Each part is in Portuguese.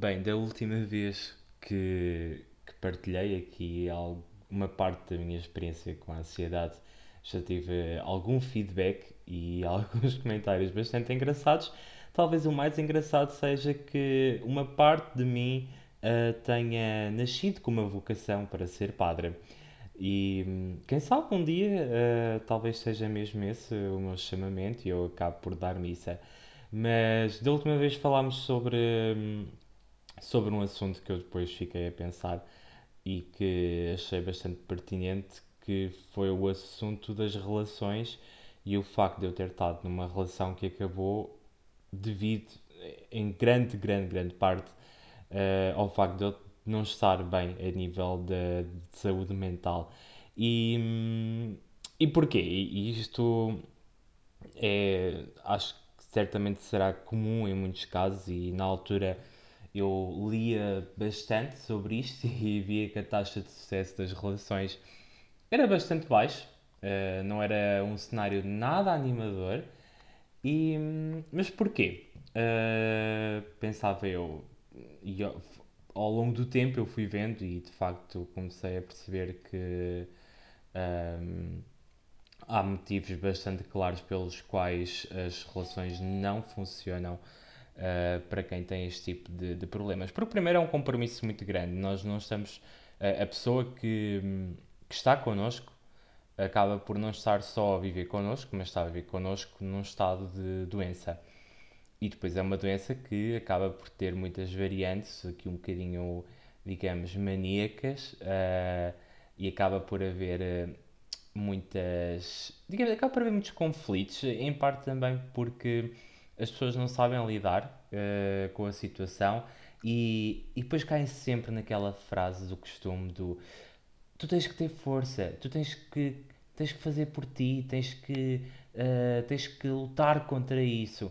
Bem, da última vez que, que partilhei aqui uma parte da minha experiência com a ansiedade, já tive algum feedback e alguns comentários bastante engraçados. Talvez o mais engraçado seja que uma parte de mim ah, tenha nascido com uma vocação para ser padre. E hum, quem sabe um dia, ah, talvez seja mesmo esse o meu chamamento e eu acabo por dar missa. Mas da última vez falámos sobre, hum, sobre um assunto que eu depois fiquei a pensar e que achei bastante pertinente, que foi o assunto das relações e o facto de eu ter estado numa relação que acabou devido, em grande, grande, grande parte, eh, ao facto de eu não estar bem a nível de, de saúde mental. E, e porquê? E isto é, acho que certamente será comum em muitos casos e na altura eu lia bastante sobre isto e via que a taxa de sucesso das relações era bastante baixo, eh, não era um cenário nada animador. E, mas porquê? Eh, pensava eu, e ao ao longo do tempo eu fui vendo e de facto comecei a perceber que hum, há motivos bastante claros pelos quais as relações não funcionam uh, para quem tem este tipo de, de, problemas. Porque, primeiro, é um compromisso muito grande. Nós não estamos. Uh, a pessoa que, que está connosco acaba por não estar só a viver connosco, mas está a viver connosco num estado de doença. E depois é uma doença que acaba por ter muitas variantes, aqui um bocadinho, digamos, maníacas, uh, e acaba por haver muitas. Digamos, acaba por haver muitos conflitos, em parte também porque as pessoas não sabem lidar uh, com a situação e, e depois caem sempre naquela frase do costume do tu tens que ter força, tu tens que, tens que fazer por ti, tens que, uh, tens que lutar contra isso.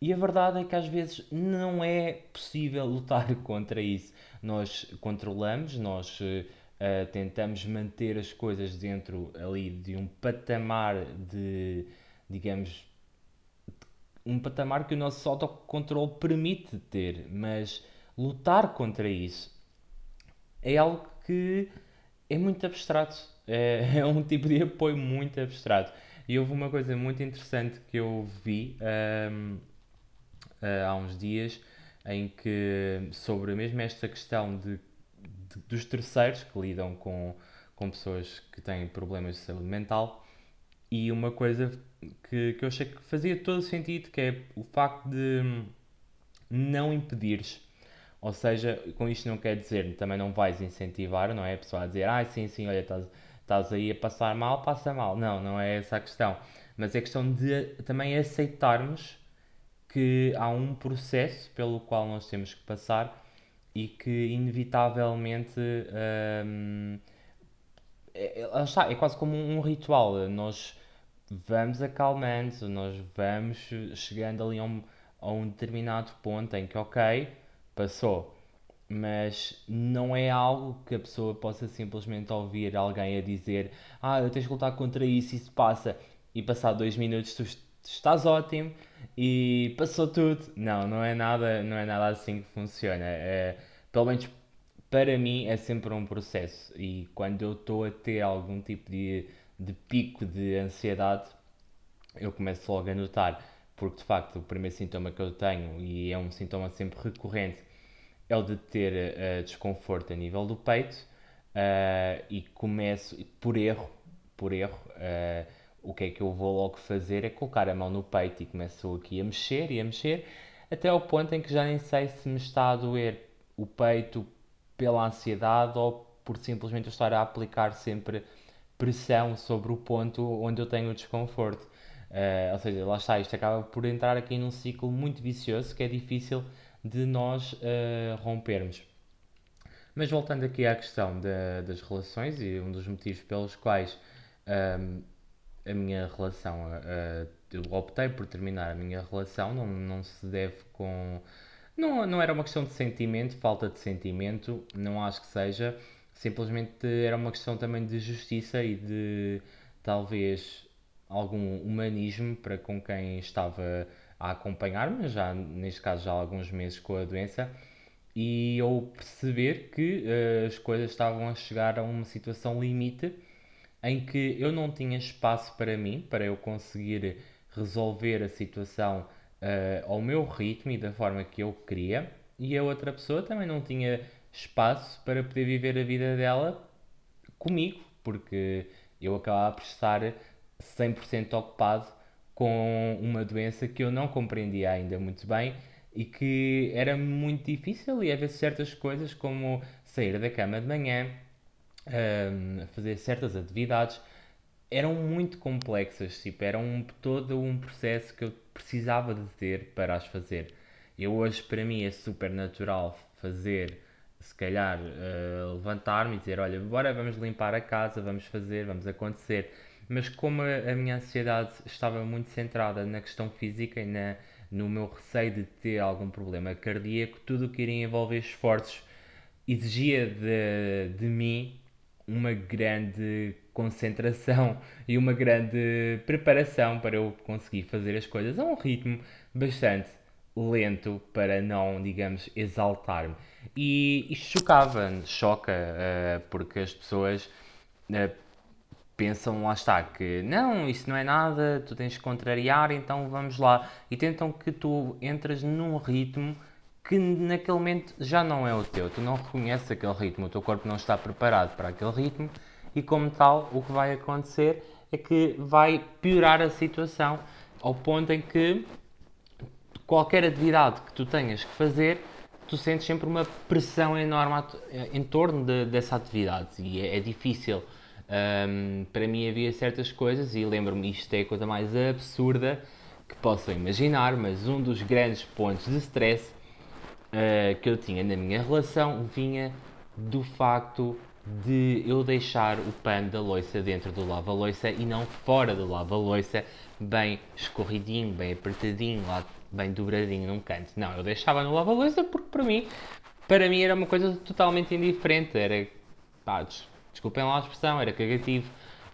E a verdade é que às vezes não é possível lutar contra isso. Nós controlamos, nós uh, tentamos manter as coisas dentro ali de um patamar de, digamos, um patamar que o nosso autocontrole permite ter, mas lutar contra isso é algo que é muito abstrato. É, é um tipo de apoio muito abstrato. E houve uma coisa muito interessante que eu vi um, há uns dias em que sobre mesmo esta questão de, de, dos terceiros que lidam com, com pessoas que têm problemas de saúde mental e uma coisa que, que eu achei que fazia todo sentido que é o facto de não impedires ou seja, com isto não quer dizer, também não vais incentivar, não é? A pessoa a dizer, ah, sim, sim, olha, estás, estás aí a passar mal, passa mal. Não, não é essa a questão. Mas é questão de também aceitarmos que há um processo pelo qual nós temos que passar e que inevitavelmente hum, é, é, é quase como um ritual. Nós vamos acalmando, nós vamos chegando ali a um, a um determinado ponto em que, ok, passou, mas não é algo que a pessoa possa simplesmente ouvir alguém a dizer: Ah, eu tens que lutar contra isso, isso passa, e passar dois minutos tu estás ótimo e passou tudo. Não, não é nada, não é nada assim que funciona. É, pelo menos para mim é sempre um processo e quando eu estou a ter algum tipo de, de pico de ansiedade, eu começo logo a notar, porque de facto o primeiro sintoma que eu tenho, e é um sintoma sempre recorrente, é o de ter uh, desconforto a nível do peito uh, e começo, por erro, por erro, uh, o que é que eu vou logo fazer é colocar a mão no peito e começo aqui a mexer e a mexer até ao ponto em que já nem sei se me está a doer o peito pela ansiedade ou por simplesmente eu estar a aplicar sempre pressão sobre o ponto onde eu tenho o desconforto. Uh, ou seja, lá está, isto acaba por entrar aqui num ciclo muito vicioso que é difícil de nós uh, rompermos. Mas voltando aqui à questão das relações e um dos motivos pelos quais um, a minha relação, uh, eu optei por terminar a minha relação, não, não se deve com. Não, não era uma questão de sentimento, falta de sentimento, não acho que seja. Simplesmente era uma questão também de justiça e de talvez algum humanismo para com quem estava a acompanhar-me, já neste caso já há alguns meses com a doença, e eu perceber que uh, as coisas estavam a chegar a uma situação limite em que eu não tinha espaço para mim, para eu conseguir resolver a situação uh, ao meu ritmo e da forma que eu queria, e a outra pessoa também não tinha espaço para poder viver a vida dela comigo, porque eu acabava por estar 100% ocupado com uma doença que eu não compreendia ainda muito bem e que era muito difícil e vezes certas coisas como sair da cama de manhã, um, fazer certas atividades eram muito complexas, tipo, era um, todo um processo que eu precisava de ter para as fazer. Eu hoje, para mim, é super natural fazer, se calhar, uh, levantar-me e dizer, olha, bora, vamos limpar a casa, vamos fazer, vamos acontecer. Mas como a, a minha ansiedade estava muito centrada na questão física e na, no meu receio de ter algum problema cardíaco, tudo o que iria envolver esforços exigia de, de mim uma grande concentração e uma grande preparação para eu conseguir fazer as coisas a um ritmo bastante lento para não, digamos, exaltar-me. E isto chocava, choca, uh, porque as pessoas uh, pensam, lá está, que não, isso não é nada, tu tens que contrariar, então vamos lá. E tentam que tu entras num ritmo que naquele momento já não é o teu, tu não reconheces aquele ritmo, o teu corpo não está preparado para aquele ritmo e, como tal, o que vai acontecer é que vai piorar a situação ao ponto em que qualquer atividade que tu tenhas que fazer, tu sentes sempre uma pressão enorme em torno de, dessa atividade e é, é difícil. Um, para mim havia certas coisas e lembro-me isto é a coisa mais absurda que possam imaginar, mas um dos grandes pontos de stress uh, que eu tinha na minha relação vinha do facto de eu deixar o pano da loiça dentro do lava-loiça e não fora do lava-loiça, bem escorridinho, bem apertadinho, lá bem dobradinho num canto. Não, eu deixava no lava-loiça porque para mim, para mim era uma coisa totalmente indiferente. Era, pá, desculpem lá a expressão, era cagativo.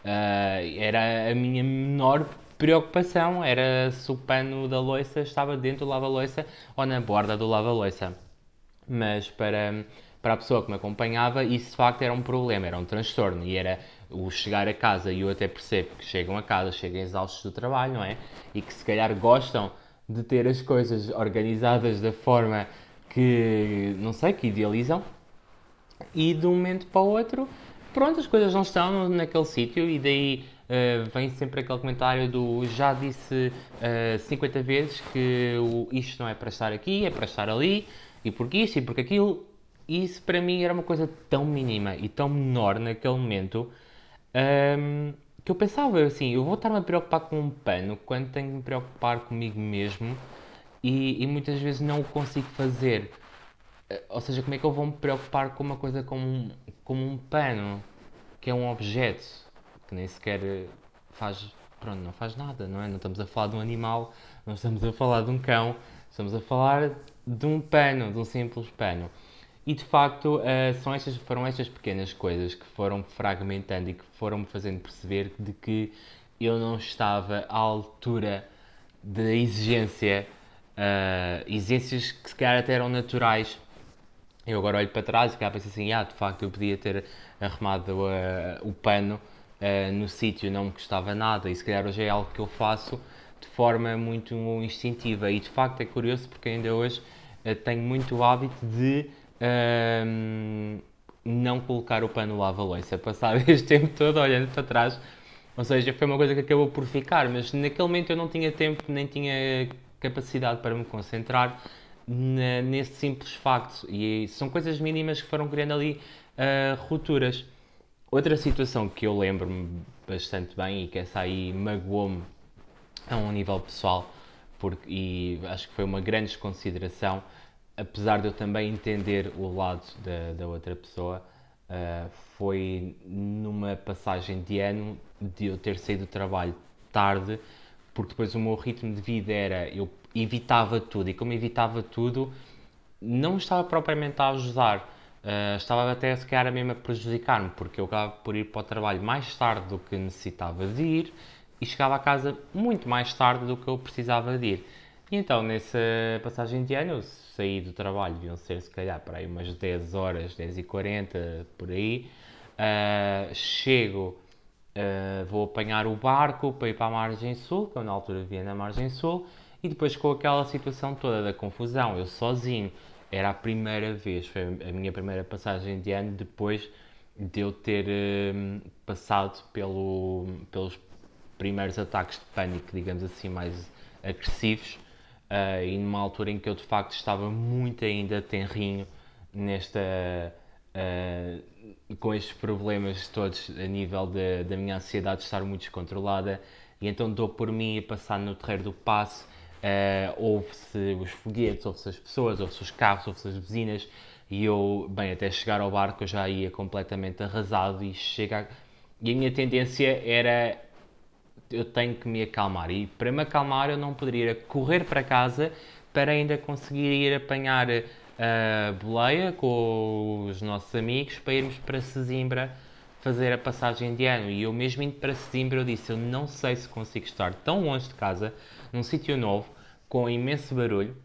Uh, era a minha menor preocupação era se o pano da loiça estava dentro do lava-loiça ou na borda do lava-loiça. Mas para, para a pessoa que me acompanhava, isso de facto era um problema, era um transtorno. E era o chegar a casa, e eu até percebo que chegam a casa, chegam exaustos do trabalho, não é? E que se calhar gostam de ter as coisas organizadas da forma que, não sei, que idealizam. E de um momento para o outro, pronto, as coisas não estão naquele sítio e daí uh, vem sempre aquele comentário do já disse uh, eh, 50 vezes que o, isto não é para estar aqui, é para estar ali, e porque isto e porque aquilo. Isso para mim era uma coisa tão mínima e tão menor naquele momento um, ehm, que eu pensava assim: eu vou estar-me a preocupar com um pano quando tenho de me preocupar comigo mesmo e, e muitas vezes não o consigo fazer. Eh, ou seja, como é que eu vou me preocupar com uma coisa como um, como um pano, que é um objeto? que nem sequer faz, pronto, não faz nada, não é? Não estamos a falar de um animal, não estamos a falar de um cão, estamos a falar de um pano, de um simples pano. E de facto uh, são estas, foram estas pequenas coisas que foram fragmentando e que foram me fazendo perceber de que eu não estava à altura da exigência, uh, exigências que se calhar até eram naturais. Eu agora olho para trás e cá penso assim, ah, de facto eu podia ter arrumado uh, o pano no sítio não me custava nada e se calhar hoje é algo que eu faço de forma muito instintiva e de facto é curioso porque ainda hoje tenho muito hábito de uh, não colocar o pano lava-louça, passar este tempo todo olhando para trás, ou seja, foi uma coisa que acabou por ficar, mas naquele momento eu não tinha tempo nem tinha capacidade para me concentrar na, nesse simples facto e são coisas mínimas que foram criando ali uh, rupturas. Outra situação que eu lembro-me bastante bem e que essa aí magoou-me a um nível pessoal, porque, e acho que foi uma grande desconsideração, apesar de eu também entender o lado da, da outra pessoa, uh, foi numa passagem de ano de eu ter saído do trabalho tarde, porque depois o meu ritmo de vida era eu evitava tudo e como evitava tudo, não estava propriamente a ajudar Uh, estava até se calhar mesmo a prejudicar-me, porque eu acabava por ir para o trabalho mais tarde do que necessitava de ir e chegava a casa muito mais tarde do que eu precisava de ir. E então, nessa passagem de ano, saí do trabalho, deviam ser se calhar para aí umas 10 horas, 10 e 40 por aí. Uh, chego, uh, vou apanhar o barco para ir para a margem sul, que eu na altura via na margem sul, e depois com aquela situação toda da confusão, eu sozinho, era a primeira vez, foi a minha primeira passagem de ano depois de eu ter uh, passado pelo, pelos primeiros ataques de pânico, digamos assim, mais agressivos, uh, e numa altura em que eu de facto estava muito ainda tenrinho nesta. Uh, com estes problemas todos a nível de, da minha ansiedade estar muito descontrolada, e então dou por mim a passar no terreiro do passo. Uh, ouve-se os foguetes, ouve-se as pessoas, ouve-se os carros, ouve-se as buzinas, e eu, bem, até chegar ao barco eu já ia completamente arrasado e chega e a minha tendência era eu tenho que me acalmar e para me acalmar eu não poderia correr para casa para ainda conseguir ir apanhar a boleia com os nossos amigos para irmos para Sesimbra fazer a passagem de ano. E eu mesmo indo para Sesimbra eu disse, eu não sei se consigo estar tão longe de casa, num sítio novo, com imenso barulho,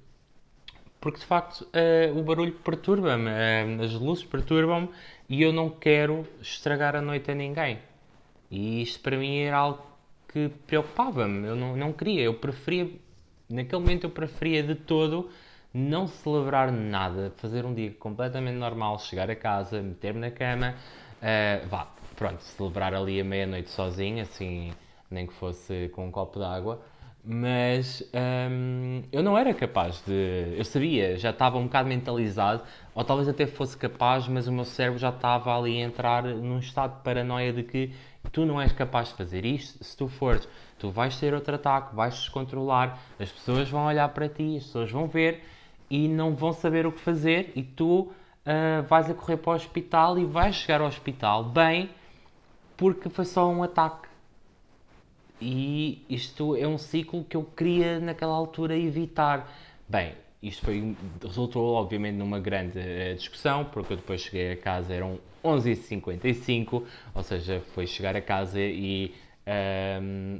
porque de facto uh, o barulho perturba-me, uh, as luzes perturbam-me e eu não quero estragar a noite a ninguém. E isto para mim era algo que preocupava-me, eu não, não queria, eu preferia, naquele momento eu preferia de todo não celebrar nada, fazer um dia completamente normal, chegar a casa, meter-me na cama, uh, vá, pronto, celebrar ali a meia-noite sozinho, assim, nem que fosse com um copo de água mas hum, eu não era capaz de. Eu sabia, já estava um bocado mentalizado, ou talvez até fosse capaz, mas o meu cérebro já estava ali a entrar num estado de paranoia de que tu não és capaz de fazer isto. Se tu fores, tu vais ter outro ataque, vais descontrolar, as pessoas vão olhar para ti, as pessoas vão ver e não vão saber o que fazer, e tu uh, vais a correr para o hospital e vais chegar ao hospital bem porque foi só um ataque e isto é um ciclo que eu queria naquela altura evitar. Bem, isto foi, resultou obviamente numa grande uh, discussão, porque eu depois cheguei a casa, eram 11h55, ou seja, foi chegar a casa e um, ehm,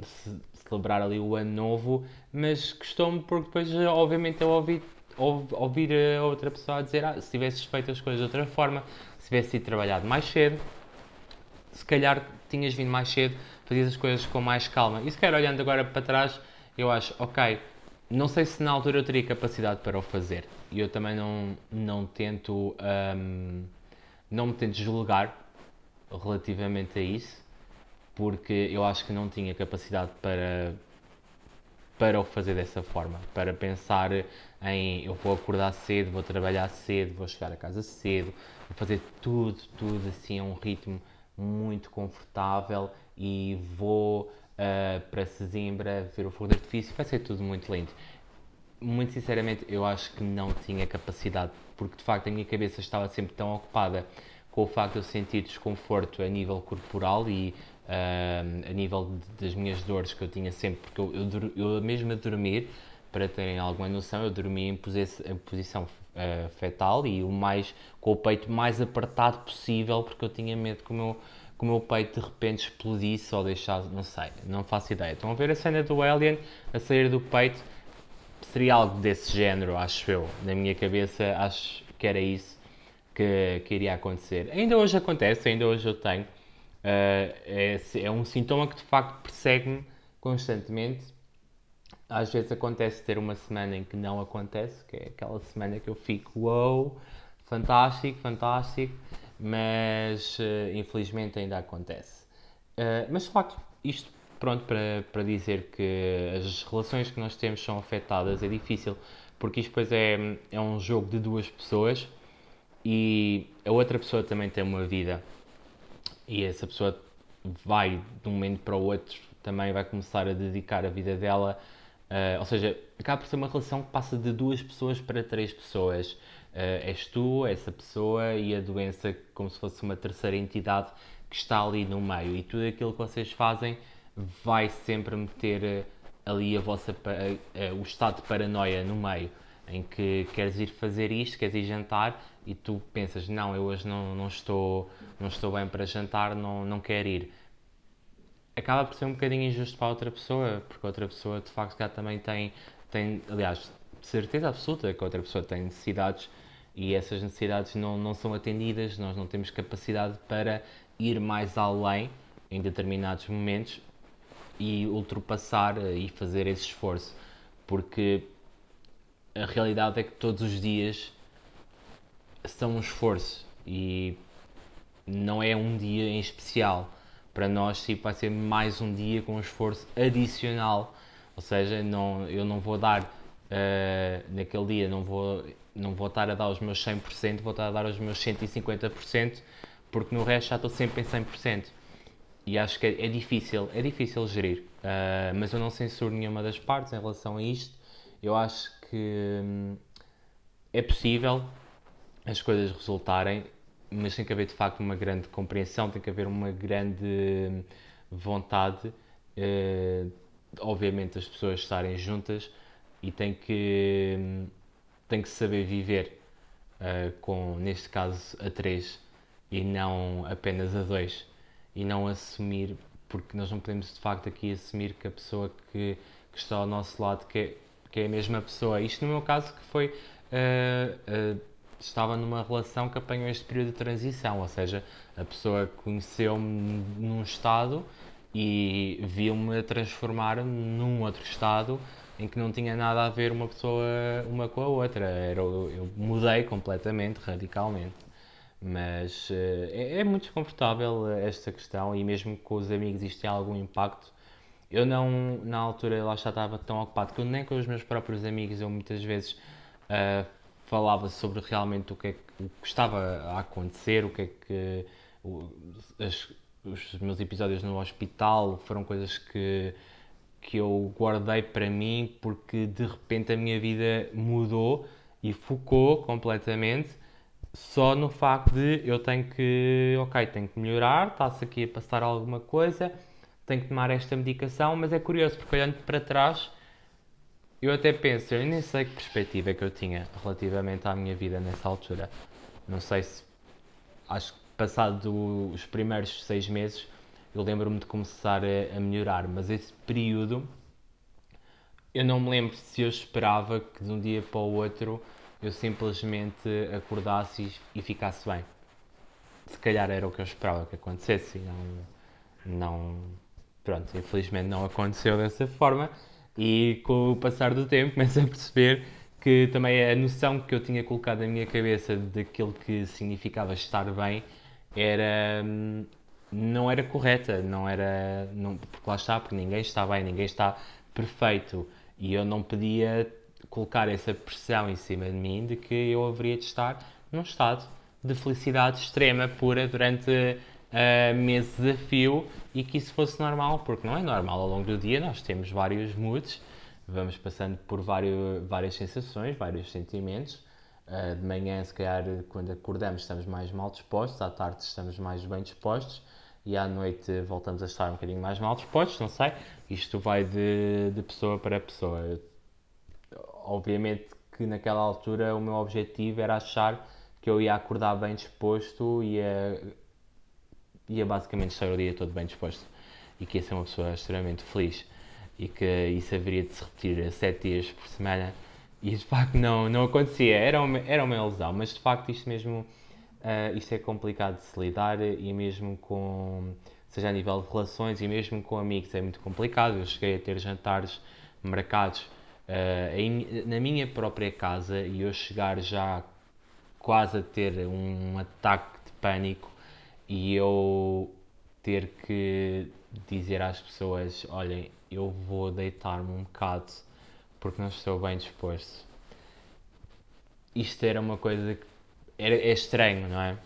celebrar ali o ano novo, mas gostou-me porque depois obviamente eu ouvi ouvir a outra pessoa a dizer ah, se tivesses feito as coisas de outra forma, se tivesse ido trabalhado mais cedo, se calhar tinhas vindo mais cedo, fazias as coisas com mais calma. E se calhar olhando agora para trás, eu acho, ok, não sei se na altura eu teria capacidade para o fazer. E eu também não, não tento, um, não me tento julgar relativamente a isso, porque eu acho que não tinha capacidade para, para o fazer dessa forma, para pensar em eu vou acordar cedo, vou trabalhar cedo, vou chegar a casa cedo, vou fazer tudo, tudo assim a um ritmo muito confortável e vou uh, para Sesimbra ver o fogo de artifício, vai ser tudo muito lindo. Muito sinceramente, eu acho que não tinha capacidade, porque de facto a minha cabeça estava sempre tão ocupada com o facto de eu sentir desconforto a nível corporal e uh, a nível de, das minhas dores que eu tinha sempre, porque eu, eu, eu mesmo a dormir, para terem alguma noção, eu dormia em, em posição uh, fetal e o mais com o peito mais apertado possível, porque eu tinha medo que o meu que o meu peito de repente explodisse ou deixasse, não sei, não faço ideia. Estão a ver a cena do Alien a sair do peito? Seria algo desse género, acho eu. Na minha cabeça, acho que era isso que, que iria acontecer. Ainda hoje acontece, ainda hoje eu tenho. Uh, é, é um sintoma que de facto persegue-me constantemente. Às vezes acontece ter uma semana em que não acontece, que é aquela semana que eu fico, wow, fantástico, fantástico mas uh, infelizmente ainda acontece. Uh, mas de facto, isto pronto para, para dizer que as relações que nós temos são afetadas é difícil, porque isto depois é, é um jogo de duas pessoas e a outra pessoa também tem uma vida e essa pessoa vai de um momento para o outro também vai começar a dedicar a vida dela, uh, ou seja, acaba por ser uma relação que passa de duas pessoas para três pessoas. Uh, és tu, essa pessoa e a doença como se fosse uma terceira entidade que está ali no meio. E tudo aquilo que vocês fazem vai sempre meter eh, ali a vossa, o estado de paranoia no meio, em que queres ir fazer isto, queres ir jantar e tu pensas, não, eu hoje não, não, estou, não estou bem para jantar, não, não quero ir. Acaba por ser um bocadinho injusto para outra pessoa, porque outra pessoa de facto já também tem tem, aliás, certeza absoluta que outra pessoa tem necessidades e essas necessidades não, não são atendidas, nós não temos capacidade para ir mais além em determinados momentos e ultrapassar e fazer esse esforço, porque a realidade é que todos os dias são um esforço e não é um dia em especial. Para nós, sim, vai ser mais um dia com um esforço adicional. Ou seja, não, eu não vou dar uh, naquele dia, não vou, não vou estar a dar os meus 100%, vou estar a dar os meus 150%, porque no resto já estou sempre em 100%. E acho que é, é difícil, é difícil gerir. Uh, mas eu não censuro nenhuma das partes em relação a isto. Eu acho que hum, é possível as coisas resultarem, mas tem que haver de facto uma grande compreensão, tem que haver uma grande vontade, uh, obviamente, as pessoas estarem juntas e tem que, tem que saber viver uh, com, neste caso, a três e não apenas a dois e não assumir, porque nós não podemos de facto aqui assumir que a pessoa que, que está ao nosso lado que é, que é a mesma pessoa. Isto no meu caso que foi uh, uh, estava numa relação que apanhou este período de transição, ou seja, a pessoa conheceu-me num estado e viu-me transformar num outro estado em que não tinha nada a ver uma pessoa uma com a outra. Era, eu mudei completamente, radicalmente. Mas uh, é, é, muito desconfortável esta questão e mesmo com os amigos isto tem algum impacto. Eu não, na altura, lá já estava tão ocupado que eu nem com os meus próprios amigos eu muitas vezes uh, falava sobre realmente o que é que, o que estava a acontecer, o que é que as, os meus episódios no hospital foram coisas que, que eu guardei para mim porque de repente a minha vida mudou e focou completamente só no facto de eu tenho que, ok, tenho que melhorar, está-se aqui a passar alguma coisa, tenho que tomar esta medicação, mas é curioso porque olhando para trás eu até penso, eu nem sei que perspectiva é que eu tinha relativamente à minha vida nessa altura. Não sei se. Acho que passado os primeiros seis meses eu lembro-me de começar a, a, melhorar, mas esse período eu não me lembro se eu esperava que de um dia para o outro eu simplesmente acordasse e, e ficasse bem. Se calhar era o que eu esperava que acontecesse e não. não pronto, infelizmente não aconteceu dessa forma e com o passar do tempo começo a perceber que também a noção que eu tinha colocado na minha cabeça daquilo que significava estar bem era não era correta, não era não, porque lá está, porque ninguém está bem, ninguém está perfeito. E eu não podia colocar essa pressão em cima de mim de que eu haveria de estar num estado de felicidade extrema, pura durante uh, meses de e que isso fosse normal, porque não é normal. Ao longo do dia nós temos vários moods, vamos passando por vários, várias sensações, vários sentimentos. Uh, de manhã, se calhar, quando acordamos, estamos mais mal dispostos, à tarde, estamos mais bem dispostos e à noite voltamos a estar um bocadinho mais mal dispostos, não sei. Isto vai de, de pessoa para pessoa. Obviamente que naquela altura o meu objetivo era achar que eu ia acordar bem disposto ia ia basicamente estar o dia todo bem disposto e que ia ser uma pessoa extremamente feliz e que isso haveria de se repetir sete dias por semana. E de facto não, não acontecia, era uma, era uma ilusão, mas de facto isto mesmo uh, isto é complicado de se lidar e mesmo com, seja a nível de relações e mesmo com amigos é muito complicado, eu cheguei a ter jantares marcados uh, em, na minha própria casa e eu chegar já quase a ter um ataque de pânico e eu ter que dizer às pessoas: olhem, eu vou deitar-me um bocado porque não estou bem disposto. Isto era uma coisa que era, é estranho, não é?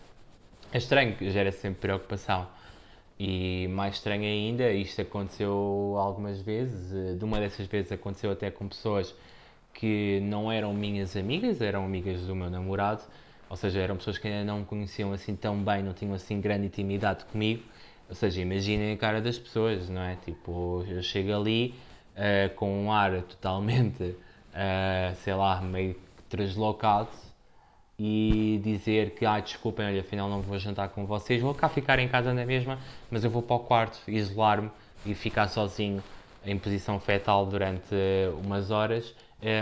É estranho, gera sempre preocupação. E mais estranho ainda, isto aconteceu algumas vezes. De uma dessas vezes aconteceu até com pessoas que não eram minhas amigas, eram amigas do meu namorado ou seja, eram pessoas que ainda não me conheciam assim tão bem, não tinham assim grande intimidade comigo. Ou seja, imaginem a cara das pessoas, não é? Tipo, eu chego ali uh, com um ar totalmente, uh, sei lá, meio deslocado e dizer que, ah, desculpem, olha, afinal não vou jantar com vocês, vou cá ficar em casa na mesma, mas eu vou para o quarto isolar-me e ficar sozinho em posição fetal durante umas horas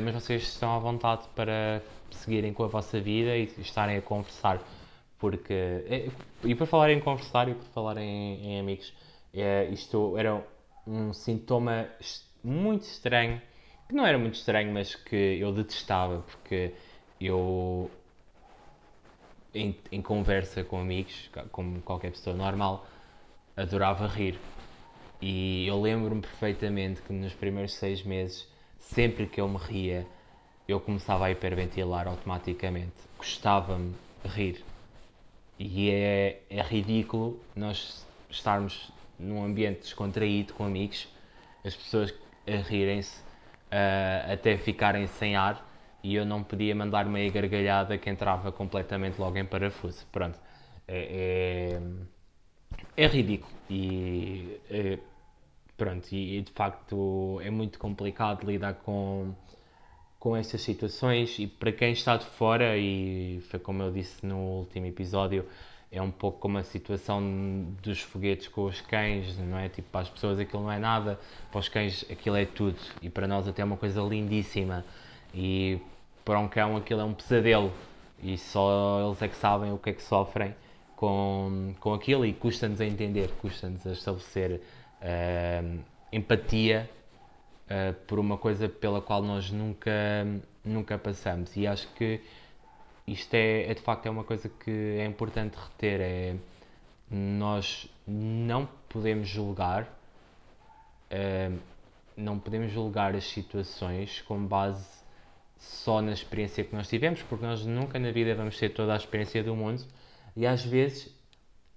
mas vocês estão à vontade para seguirem com a vossa vida e estarem a conversar. Porque, e por falar em conversar e por falar em, em amigos, isto era um sintoma muito estranho, que não era muito estranho, mas que eu detestava, porque eu, em, em conversa com amigos, como qualquer pessoa normal, adorava rir. E eu lembro-me perfeitamente que nos primeiros seis meses, sempre que eu me ria, eu começava a hiperventilar automaticamente. Gostava-me rir. E é, é ridículo nós estarmos num ambiente descontraído com amigos, as pessoas a rirem-se uh, até ficarem sem ar e eu não podia mandar meia gargalhada que entrava completamente logo em parafuso. Pronto. É, é, é ridículo e é, pronto, e, e, de facto é muito complicado lidar com, com estas situações e para quem está de fora, e foi como eu disse no último episódio, é um pouco como a situação dos foguetes com os cães, não é? Tipo, para as pessoas aquilo não é nada, para os cães aquilo é tudo. E para nós até é uma coisa lindíssima. E para um cão aquilo é um pesadelo. E só eles é que sabem o que é que sofrem com, com aquilo e custa-nos a entender, custa-nos a estabelecer uh, empatia uh, por uma coisa pela qual nós nunca, nunca passamos. E acho que isto é, é, de facto é uma coisa que é importante reter é nós não podemos julgar uh, não podemos julgar as situações com base só na experiência que nós tivemos porque nós nunca na vida vamos ter toda a experiência do mundo e às vezes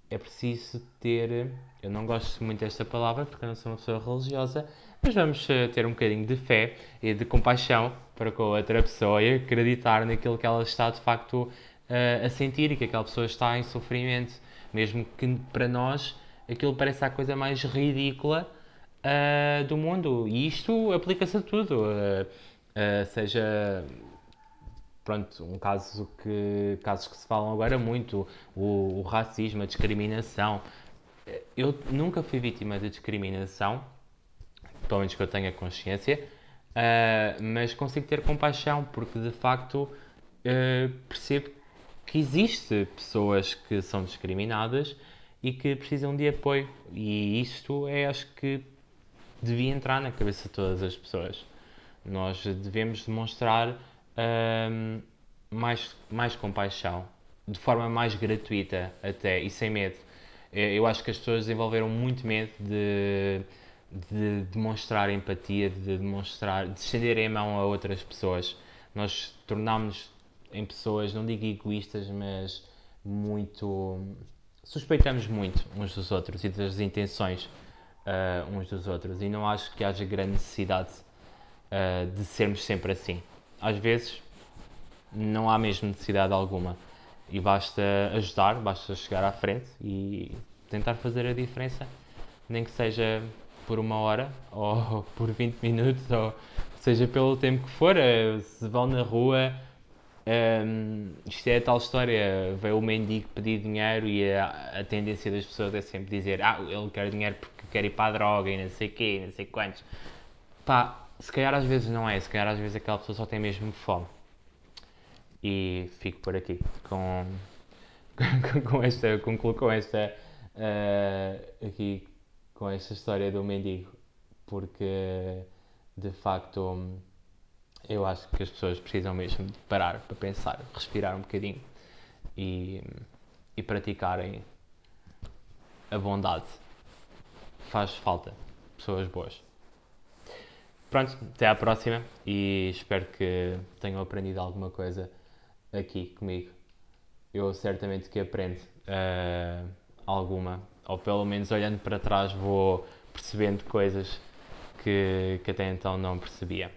é preciso ter eu não gosto muito desta palavra porque eu não sou uma pessoa religiosa mas vamos uh, ter um bocadinho de fé e de compaixão para com a outra pessoa e acreditar naquilo que ela está de facto uh, a sentir e que aquela pessoa está em sofrimento, mesmo que para nós aquilo pareça a coisa mais ridícula uh, do mundo. E isto aplica-se a tudo, seja pronto, um caso que casos que se falam agora muito, o, o racismo, a discriminação. Eu nunca fui vítima de discriminação, pelo menos que eu tenha consciência, uh, mas consigo ter compaixão porque de facto uh, percebo que existe pessoas que são discriminadas e que precisam de apoio e isto é acho que devia entrar na cabeça de todas as pessoas. Nós devemos demonstrar uh, mais, mais compaixão, de forma mais gratuita até e sem medo. Eu acho que as pessoas desenvolveram muito medo de de demonstrar empatia, de demonstrar, de estender a mão a outras pessoas. Nós tornámos em pessoas, não digo egoístas, mas muito. suspeitamos muito uns dos outros e das intenções uh, uns dos outros. E não acho que haja grande necessidade uh, de sermos sempre assim. Às vezes não há mesmo necessidade alguma. E basta ajudar, basta chegar à frente e tentar fazer a diferença, nem que seja por uma hora ou por 20 minutos, ou seja pelo tempo que for, eh, se vão na rua, um, ehm, isto é a tal história, veio o mendigo pedir dinheiro e a, a, tendência das pessoas é sempre dizer ah, ele quer dinheiro porque quer ir para a droga e não sei o quê, não sei quantos. Pá, se calhar às vezes não é, se calhar às vezes aquela pessoa só tem mesmo fome. E fico por aqui com, com, com esta, concluo com esta uh, aqui com esta história do mendigo, porque de facto eu acho que as pessoas precisam mesmo de parar para pensar, respirar um bocadinho e, e praticarem a bondade. Faz falta pessoas boas. Pronto, até à próxima e espero que tenham aprendido alguma coisa aqui comigo. Eu certamente que aprendo uh, alguma ou pelo menos olhando para trás vou percebendo coisas que, que até então não percebia.